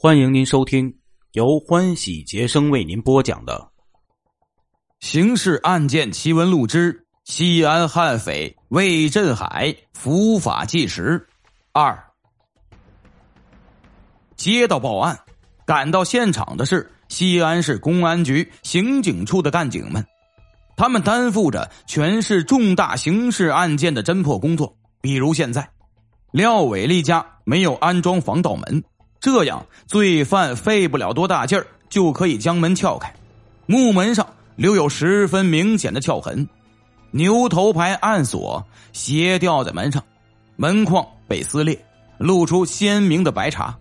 欢迎您收听由欢喜杰生为您播讲的《刑事案件奇闻录之西安悍匪魏振海伏法纪实二》。接到报案，赶到现场的是西安市公安局刑警处的干警们，他们担负着全市重大刑事案件的侦破工作。比如现在，廖伟丽家没有安装防盗门。这样，罪犯费不了多大劲儿就可以将门撬开。木门上留有十分明显的撬痕，牛头牌暗锁斜吊在门上，门框被撕裂，露出鲜明的白茶。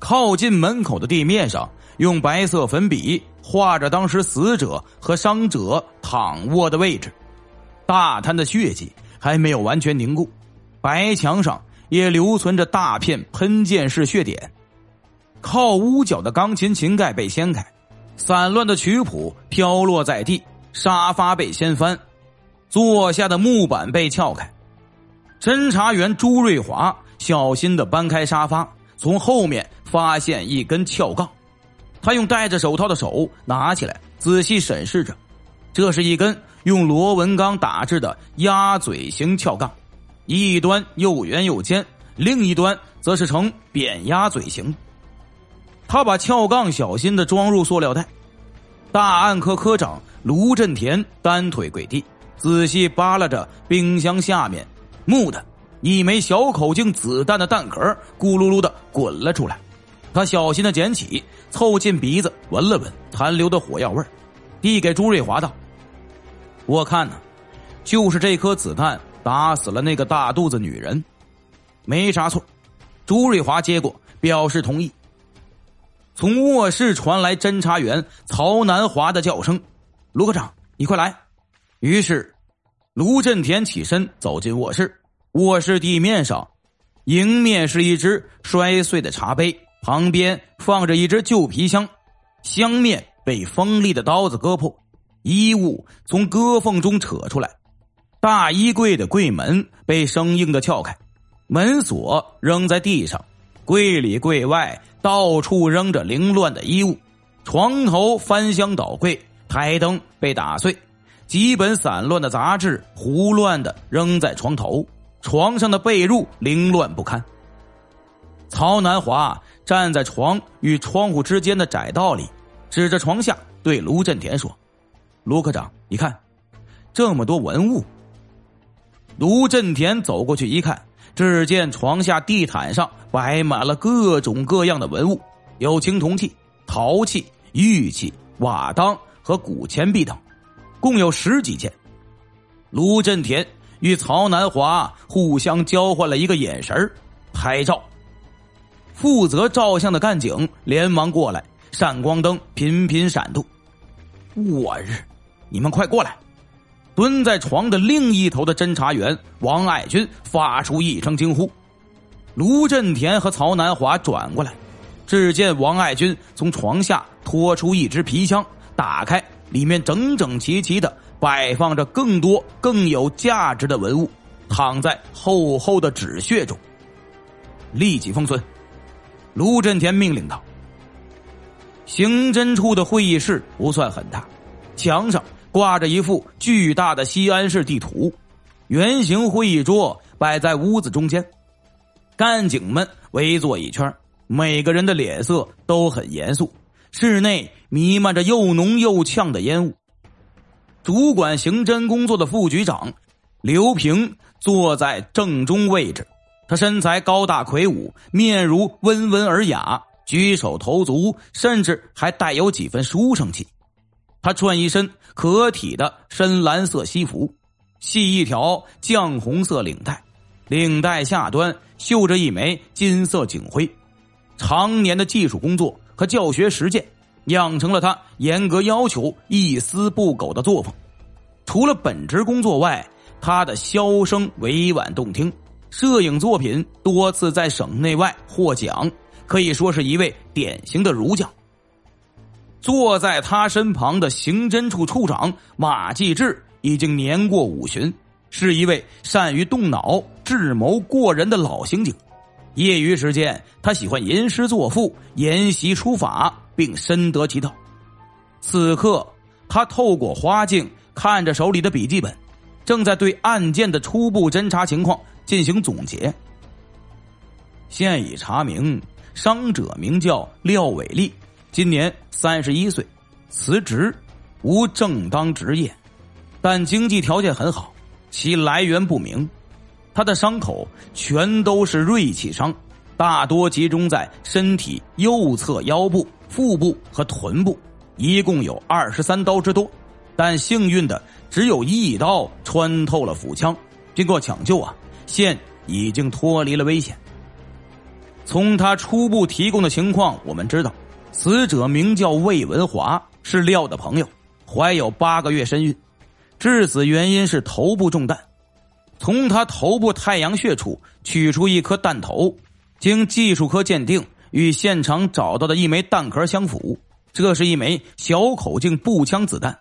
靠近门口的地面上，用白色粉笔画着当时死者和伤者躺卧的位置，大滩的血迹还没有完全凝固，白墙上。也留存着大片喷溅式血点，靠屋角的钢琴琴盖被掀开，散乱的曲谱飘落在地，沙发被掀翻，坐下的木板被撬开。侦查员朱瑞华小心的搬开沙发，从后面发现一根撬杠，他用戴着手套的手拿起来，仔细审视着，这是一根用螺纹钢打制的鸭嘴形撬杠。一端又圆又尖，另一端则是呈扁鸭嘴形。他把撬杠小心的装入塑料袋。大案科科长卢振田单腿跪地，仔细扒拉着冰箱下面木的一枚小口径子弹的弹壳，咕噜噜的滚了出来。他小心的捡起，凑近鼻子闻了闻残留的火药味递给朱瑞华道：“我看呢，就是这颗子弹。”打死了那个大肚子女人，没啥错。朱瑞华接过，表示同意。从卧室传来侦查员曹南华的叫声：“卢科长，你快来！”于是，卢振田起身走进卧室。卧室地面上，迎面是一只摔碎的茶杯，旁边放着一只旧皮箱，箱面被锋利的刀子割破，衣物从割缝中扯出来。大衣柜的柜门被生硬的撬开，门锁扔在地上，柜里柜外到处扔着凌乱的衣物，床头翻箱倒柜，台灯被打碎，几本散乱的杂志胡乱的扔在床头，床上的被褥凌乱不堪。曹南华站在床与窗户之间的窄道里，指着床下对卢振田说：“卢科长，你看，这么多文物。”卢振田走过去一看，只见床下地毯上摆满了各种各样的文物，有青铜器、陶器、玉器、瓦当和古钱币等，共有十几件。卢振田与曹南华互相交换了一个眼神拍照。负责照相的干警连忙过来，闪光灯频频闪动。我日，你们快过来！蹲在床的另一头的侦查员王爱军发出一声惊呼，卢振田和曹南华转过来，只见王爱军从床下拖出一只皮箱，打开，里面整整齐齐的摆放着更多更有价值的文物，躺在厚厚的纸屑中。立即封存，卢振田命令道。刑侦处的会议室不算很大，墙上。挂着一幅巨大的西安市地图，圆形会议桌摆在屋子中间，干警们围坐一圈，每个人的脸色都很严肃。室内弥漫着又浓又呛的烟雾。主管刑侦工作的副局长刘平坐在正中位置，他身材高大魁梧，面如温文尔雅，举手投足甚至还带有几分书生气。他穿一身可体的深蓝色西服，系一条绛红色领带，领带下端绣着一枚金色警徽。常年的技术工作和教学实践，养成了他严格要求、一丝不苟的作风。除了本职工作外，他的箫声委婉动听，摄影作品多次在省内外获奖，可以说是一位典型的儒将。坐在他身旁的刑侦处处长马继志已经年过五旬，是一位善于动脑、智谋过人的老刑警。业余时间，他喜欢吟诗作赋、研习书法，并深得其道。此刻，他透过花镜看着手里的笔记本，正在对案件的初步侦查情况进行总结。现已查明，伤者名叫廖伟立，今年三十一岁，辞职，无正当职业，但经济条件很好，其来源不明。他的伤口全都是锐器伤，大多集中在身体右侧腰部、腹部和臀部，一共有二十三刀之多。但幸运的只有一刀穿透了腹腔，经过抢救啊，现已经脱离了危险。从他初步提供的情况，我们知道，死者名叫魏文华，是廖的朋友，怀有八个月身孕，致死原因是头部中弹。从他头部太阳穴处取出一颗弹头，经技术科鉴定，与现场找到的一枚弹壳相符。这是一枚小口径步枪子弹，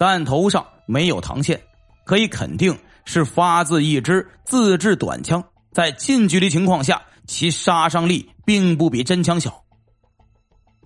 弹头上没有膛线，可以肯定是发自一支自制短枪。在近距离情况下，其杀伤力并不比真枪小。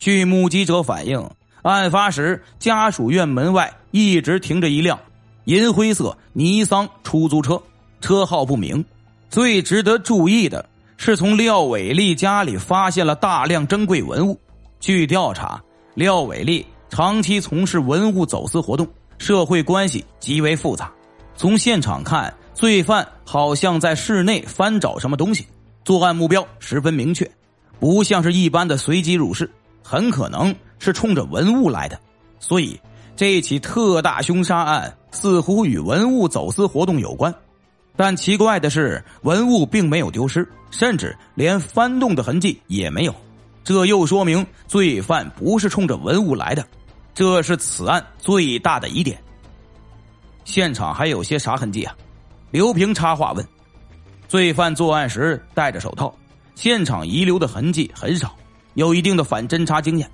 据目击者反映，案发时家属院门外一直停着一辆银灰色尼桑出租车。车号不明，最值得注意的是，从廖伟丽家里发现了大量珍贵文物。据调查，廖伟丽长期从事文物走私活动，社会关系极为复杂。从现场看，罪犯好像在室内翻找什么东西，作案目标十分明确，不像是一般的随机入室，很可能是冲着文物来的。所以，这起特大凶杀案似乎与文物走私活动有关。但奇怪的是，文物并没有丢失，甚至连翻动的痕迹也没有。这又说明罪犯不是冲着文物来的，这是此案最大的疑点。现场还有些啥痕迹啊？刘平插话问。罪犯作案时戴着手套，现场遗留的痕迹很少，有一定的反侦查经验，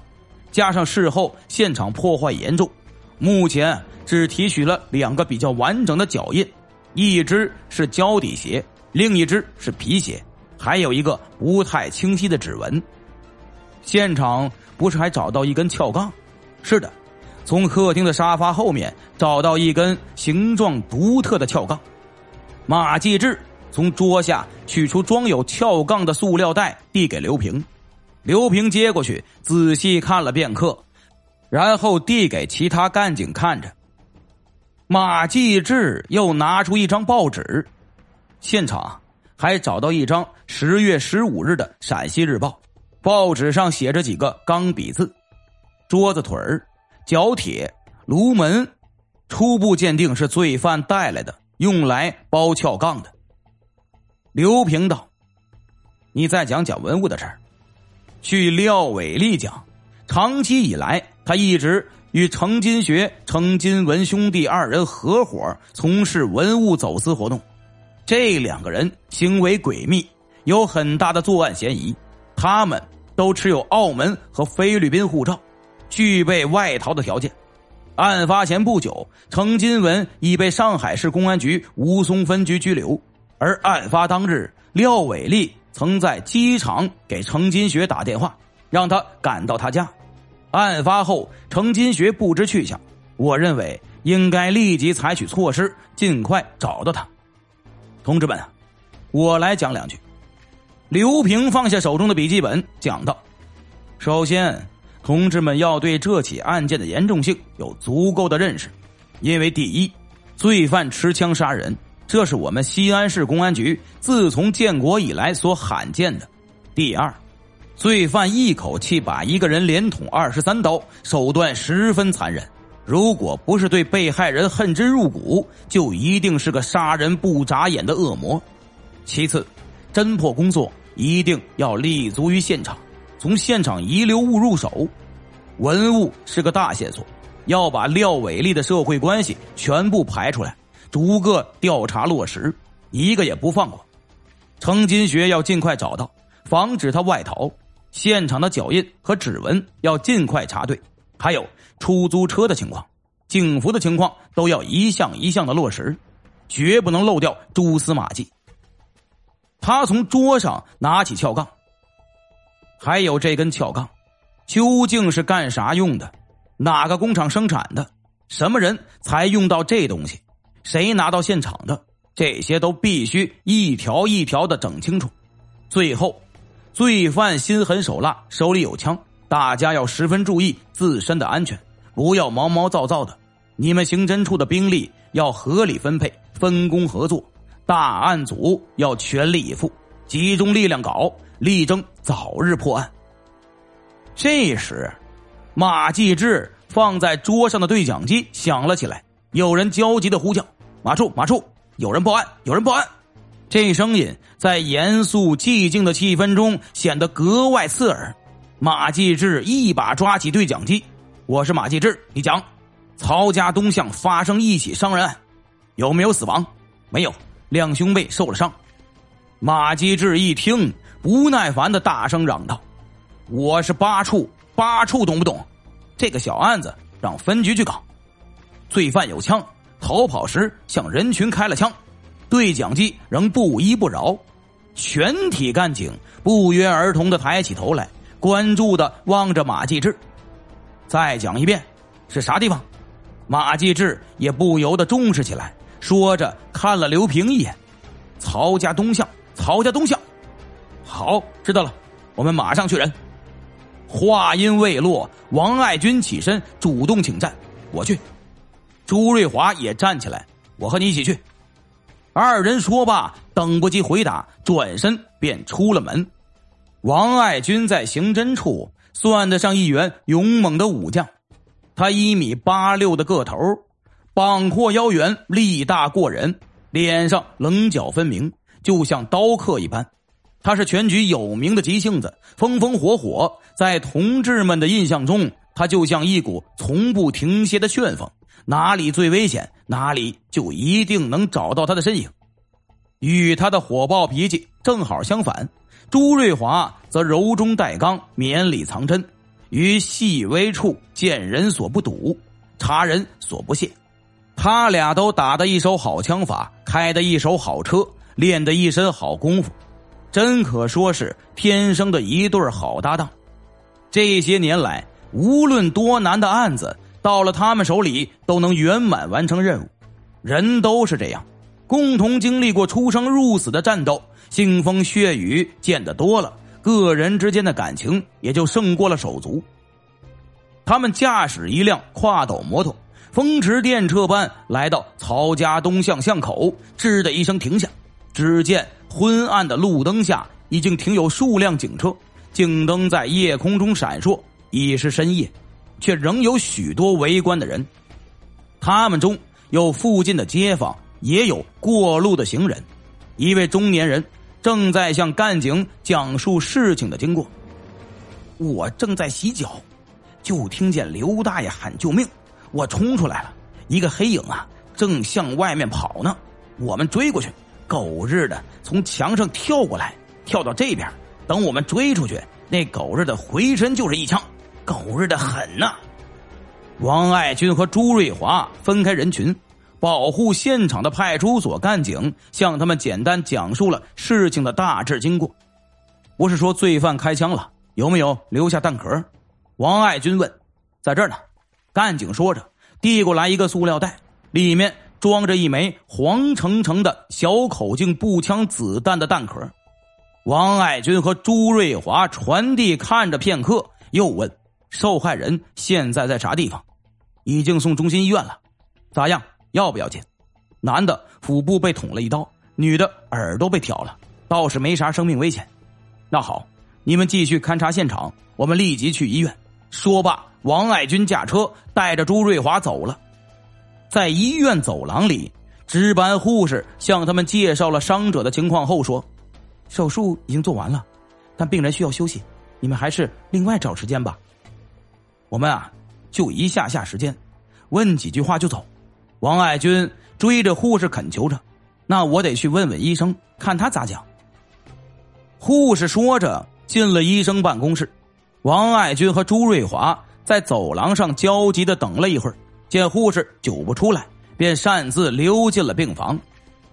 加上事后现场破坏严重，目前只提取了两个比较完整的脚印。一只是胶底鞋，另一只是皮鞋，还有一个不太清晰的指纹。现场不是还找到一根撬杠？是的，从客厅的沙发后面找到一根形状独特的撬杠。马继志从桌下取出装有撬杠的塑料袋，递给刘平。刘平接过去，仔细看了片刻，然后递给其他干警看着。马继志又拿出一张报纸，现场还找到一张十月十五日的《陕西日报》，报纸上写着几个钢笔字：“桌子腿儿、角铁、炉门，初步鉴定是罪犯带来的，用来包撬杠的。”刘平道：“你再讲讲文物的事儿。”据廖伟立讲，长期以来他一直。与程金学、程金文兄弟二人合伙从事文物走私活动，这两个人行为诡秘，有很大的作案嫌疑。他们都持有澳门和菲律宾护照，具备外逃的条件。案发前不久，程金文已被上海市公安局吴淞分局拘留，而案发当日，廖伟立曾在机场给程金学打电话，让他赶到他家。案发后，程金学不知去向。我认为应该立即采取措施，尽快找到他。同志们，我来讲两句。刘平放下手中的笔记本，讲道：“首先，同志们要对这起案件的严重性有足够的认识，因为第一，罪犯持枪杀人，这是我们西安市公安局自从建国以来所罕见的；第二。”罪犯一口气把一个人连捅二十三刀，手段十分残忍。如果不是对被害人恨之入骨，就一定是个杀人不眨眼的恶魔。其次，侦破工作一定要立足于现场，从现场遗留物入手。文物是个大线索，要把廖伟立的社会关系全部排出来，逐个调查落实，一个也不放过。程金学要尽快找到，防止他外逃。现场的脚印和指纹要尽快查对，还有出租车的情况、警服的情况都要一项一项的落实，绝不能漏掉蛛丝马迹。他从桌上拿起撬杠，还有这根撬杠，究竟是干啥用的？哪个工厂生产的？什么人才用到这东西？谁拿到现场的？这些都必须一条一条的整清楚。最后，罪犯心狠手辣，手里有枪，大家要十分注意自身的安全，不要毛毛躁躁的。你们刑侦处的兵力要合理分配，分工合作，大案组要全力以赴，集中力量搞，力争早日破案。这时，马继志放在桌上的对讲机响了起来，有人焦急的呼叫：“马处，马处，有人报案，有人报案！”这声音在严肃寂静的气氛中显得格外刺耳。马继志一把抓起对讲机：“我是马继志，你讲。”曹家东巷发生一起伤人案，有没有死亡？没有，两兄妹受了伤。马继志一听，不耐烦的大声嚷道：“我是八处，八处懂不懂？这个小案子让分局去搞。罪犯有枪，逃跑时向人群开了枪。对讲机仍不依不饶。全体干警不约而同的抬起头来，关注的望着马继志。再讲一遍，是啥地方？”马继志也不由得重视起来，说着看了刘平一眼：“曹家东巷，曹家东巷，好，知道了，我们马上去人。”话音未落，王爱军起身主动请战：“我去。”朱瑞华也站起来：“我和你一起去。”二人说罢，等不及回答，转身便出了门。王爱军在刑侦处算得上一员勇猛的武将。他一米八六的个头，膀阔腰圆，力大过人，脸上棱角分明，就像刀刻一般。他是全局有名的急性子，风风火火，在同志们的印象中，他就像一股从不停歇的旋风，哪里最危险，哪里就一定能找到他的身影。与他的火爆脾气正好相反，朱瑞华则柔中带刚，绵里藏针。于细微处见人所不睹，察人所不屑。他俩都打得一手好枪法，开的一手好车，练的一身好功夫，真可说是天生的一对好搭档。这些年来，无论多难的案子，到了他们手里都能圆满完成任务。人都是这样，共同经历过出生入死的战斗，腥风血雨见得多了。个人之间的感情也就胜过了手足。他们驾驶一辆跨斗摩托，风驰电掣般来到曹家东巷巷口，吱的一声停下。只见昏暗的路灯下，已经停有数辆警车，警灯在夜空中闪烁。已是深夜，却仍有许多围观的人。他们中有附近的街坊，也有过路的行人。一位中年人。正在向干警讲述事情的经过。我正在洗脚，就听见刘大爷喊救命，我冲出来了，一个黑影啊，正向外面跑呢。我们追过去，狗日的从墙上跳过来，跳到这边。等我们追出去，那狗日的回身就是一枪，狗日的狠呐！王爱军和朱瑞华分开人群。保护现场的派出所干警向他们简单讲述了事情的大致经过。不是说罪犯开枪了，有没有留下弹壳？王爱军问。在这儿呢。干警说着，递过来一个塑料袋，里面装着一枚黄澄澄的小口径步枪子弹的弹壳。王爱军和朱瑞华传递看着片刻，又问：受害人现在在啥地方？已经送中心医院了。咋样？要不要紧？男的腹部被捅了一刀，女的耳朵被挑了，倒是没啥生命危险。那好，你们继续勘察现场，我们立即去医院。说罢，王爱军驾车带着朱瑞华走了。在医院走廊里，值班护士向他们介绍了伤者的情况后说：“手术已经做完了，但病人需要休息，你们还是另外找时间吧。我们啊，就一下下时间，问几句话就走。”王爱军追着护士恳求着：“那我得去问问医生，看他咋讲。”护士说着进了医生办公室。王爱军和朱瑞华在走廊上焦急的等了一会儿，见护士久不出来，便擅自溜进了病房。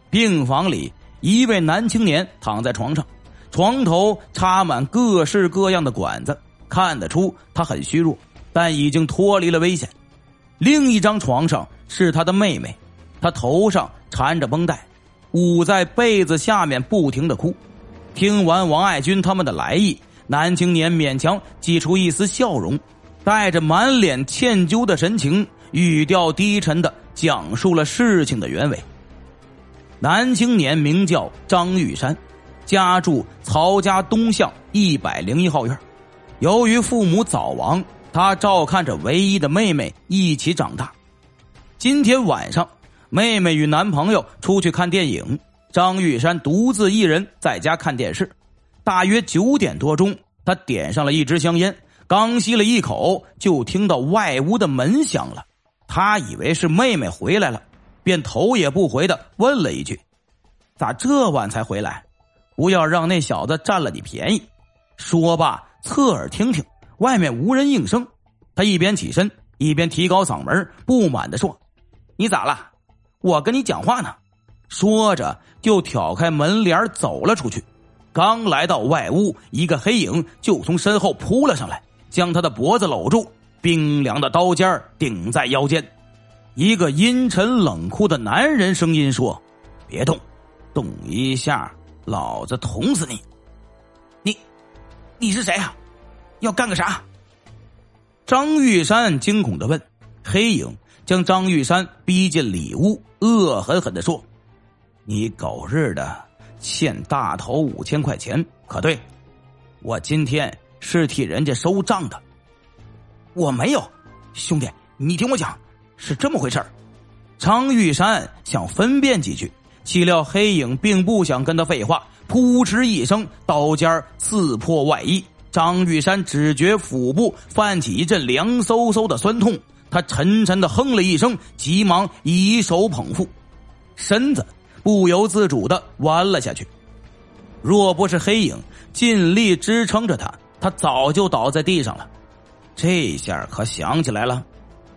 病房里一位男青年躺在床上，床头插满各式各样的管子，看得出他很虚弱，但已经脱离了危险。另一张床上是他的妹妹，她头上缠着绷带，捂在被子下面，不停的哭。听完王爱军他们的来意，男青年勉强挤出一丝笑容，带着满脸歉疚的神情，语调低沉的讲述了事情的原委。男青年名叫张玉山，家住曹家东巷一百零一号院。由于父母早亡。他照看着唯一的妹妹一起长大。今天晚上，妹妹与男朋友出去看电影，张玉山独自一人在家看电视。大约九点多钟，他点上了一支香烟，刚吸了一口，就听到外屋的门响了。他以为是妹妹回来了，便头也不回的问了一句：“咋这晚才回来？不要让那小子占了你便宜。”说罢，侧耳听听。外面无人应声，他一边起身一边提高嗓门，不满的说：“你咋了？我跟你讲话呢。”说着就挑开门帘走了出去。刚来到外屋，一个黑影就从身后扑了上来，将他的脖子搂住，冰凉的刀尖顶在腰间。一个阴沉冷酷的男人声音说：“别动，动一下，老子捅死你！你，你是谁啊？”要干个啥？张玉山惊恐的问。黑影将张玉山逼进里屋，恶狠狠的说：“你狗日的欠大头五千块钱，可对？我今天是替人家收账的。我没有，兄弟，你听我讲，是这么回事张玉山想分辨几句，岂料黑影并不想跟他废话，扑哧一声，刀尖刺破外衣。张玉山只觉腹部泛起一阵凉飕飕的酸痛，他沉沉的哼了一声，急忙以手捧腹，身子不由自主的弯了下去。若不是黑影尽力支撑着他，他早就倒在地上了。这下可想起来了，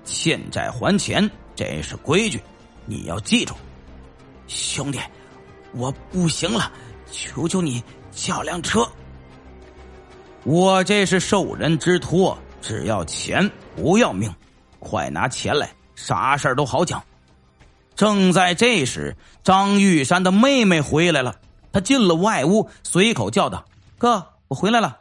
欠债还钱，这是规矩，你要记住。兄弟，我不行了，求求你叫辆车。我这是受人之托，只要钱不要命，快拿钱来，啥事儿都好讲。正在这时，张玉山的妹妹回来了，她进了外屋，随口叫道：“哥，我回来了。”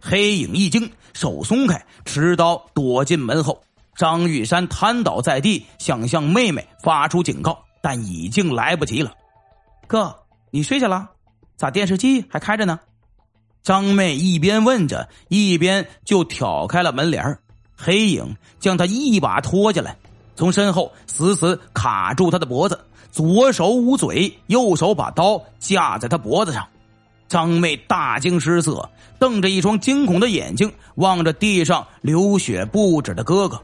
黑影一惊，手松开，持刀躲进门后。张玉山瘫倒在地，想向妹妹发出警告，但已经来不及了。哥，你睡下了？咋电视机还开着呢？张妹一边问着，一边就挑开了门帘黑影将她一把拖下来，从身后死死卡住她的脖子，左手捂嘴，右手把刀架在她脖子上。张妹大惊失色，瞪着一双惊恐的眼睛望着地上流血不止的哥哥。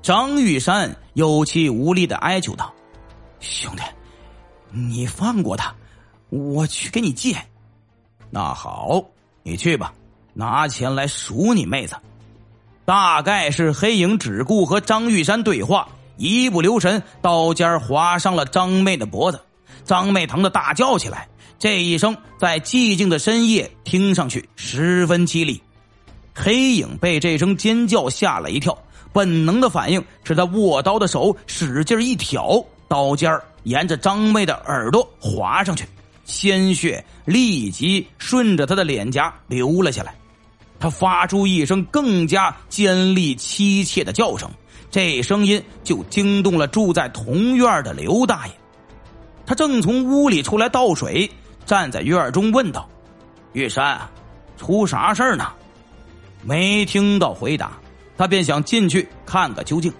张玉山有气无力的哀求道：“兄弟，你放过他，我去给你借。”那好，你去吧，拿钱来赎你妹子。大概是黑影只顾和张玉山对话，一不留神，刀尖划伤了张妹的脖子。张妹疼得大叫起来，这一声在寂静的深夜听上去十分凄厉。黑影被这声尖叫吓了一跳，本能的反应是他握刀的手使劲一挑，刀尖沿着张妹的耳朵划上去。鲜血立即顺着他的脸颊流了下来，他发出一声更加尖利凄切的叫声，这声音就惊动了住在同院的刘大爷。他正从屋里出来倒水，站在院中问道：“玉山，出啥事儿呢？”没听到回答，他便想进去看个究竟。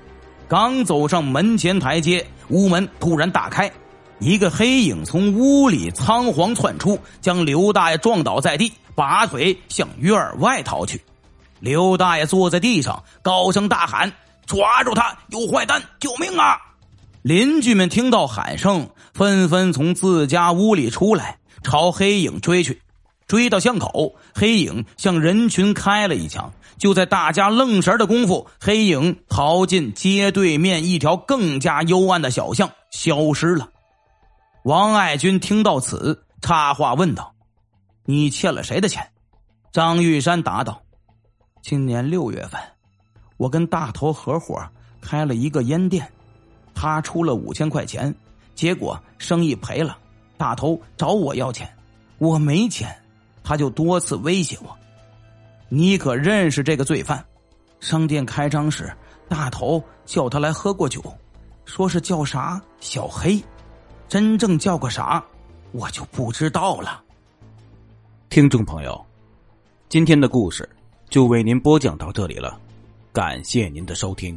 刚走上门前台阶，屋门突然打开。一个黑影从屋里仓皇窜出，将刘大爷撞倒在地，拔腿向院外逃去。刘大爷坐在地上，高声大喊：“抓住他！有坏蛋！救命啊！”邻居们听到喊声，纷纷从自家屋里出来，朝黑影追去。追到巷口，黑影向人群开了一枪。就在大家愣神的功夫，黑影逃进街对面一条更加幽暗的小巷，消失了。王爱军听到此，插话问道：“你欠了谁的钱？”张玉山答道：“今年六月份，我跟大头合伙开了一个烟店，他出了五千块钱，结果生意赔了。大头找我要钱，我没钱，他就多次威胁我。你可认识这个罪犯？商店开张时，大头叫他来喝过酒，说是叫啥小黑，真正叫个啥，我就不知道了。”听众朋友。今天的故事就为您播讲到这里了，感谢您的收听。